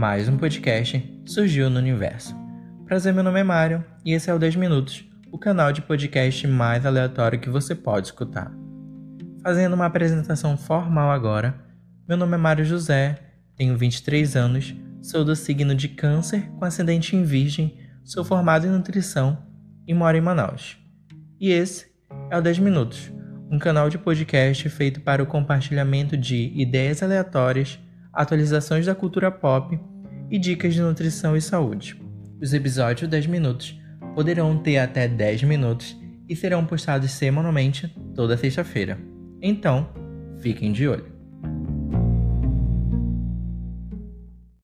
mais um podcast surgiu no universo. Prazer, meu nome é Mário e esse é o 10 Minutos, o canal de podcast mais aleatório que você pode escutar. Fazendo uma apresentação formal agora, meu nome é Mário José, tenho 23 anos, sou do signo de Câncer com ascendente em Virgem, sou formado em nutrição e moro em Manaus. E esse é o 10 Minutos, um canal de podcast feito para o compartilhamento de ideias aleatórias, atualizações da cultura pop e dicas de nutrição e saúde. Os episódios 10 minutos poderão ter até 10 minutos e serão postados semanalmente toda sexta-feira. Então, fiquem de olho.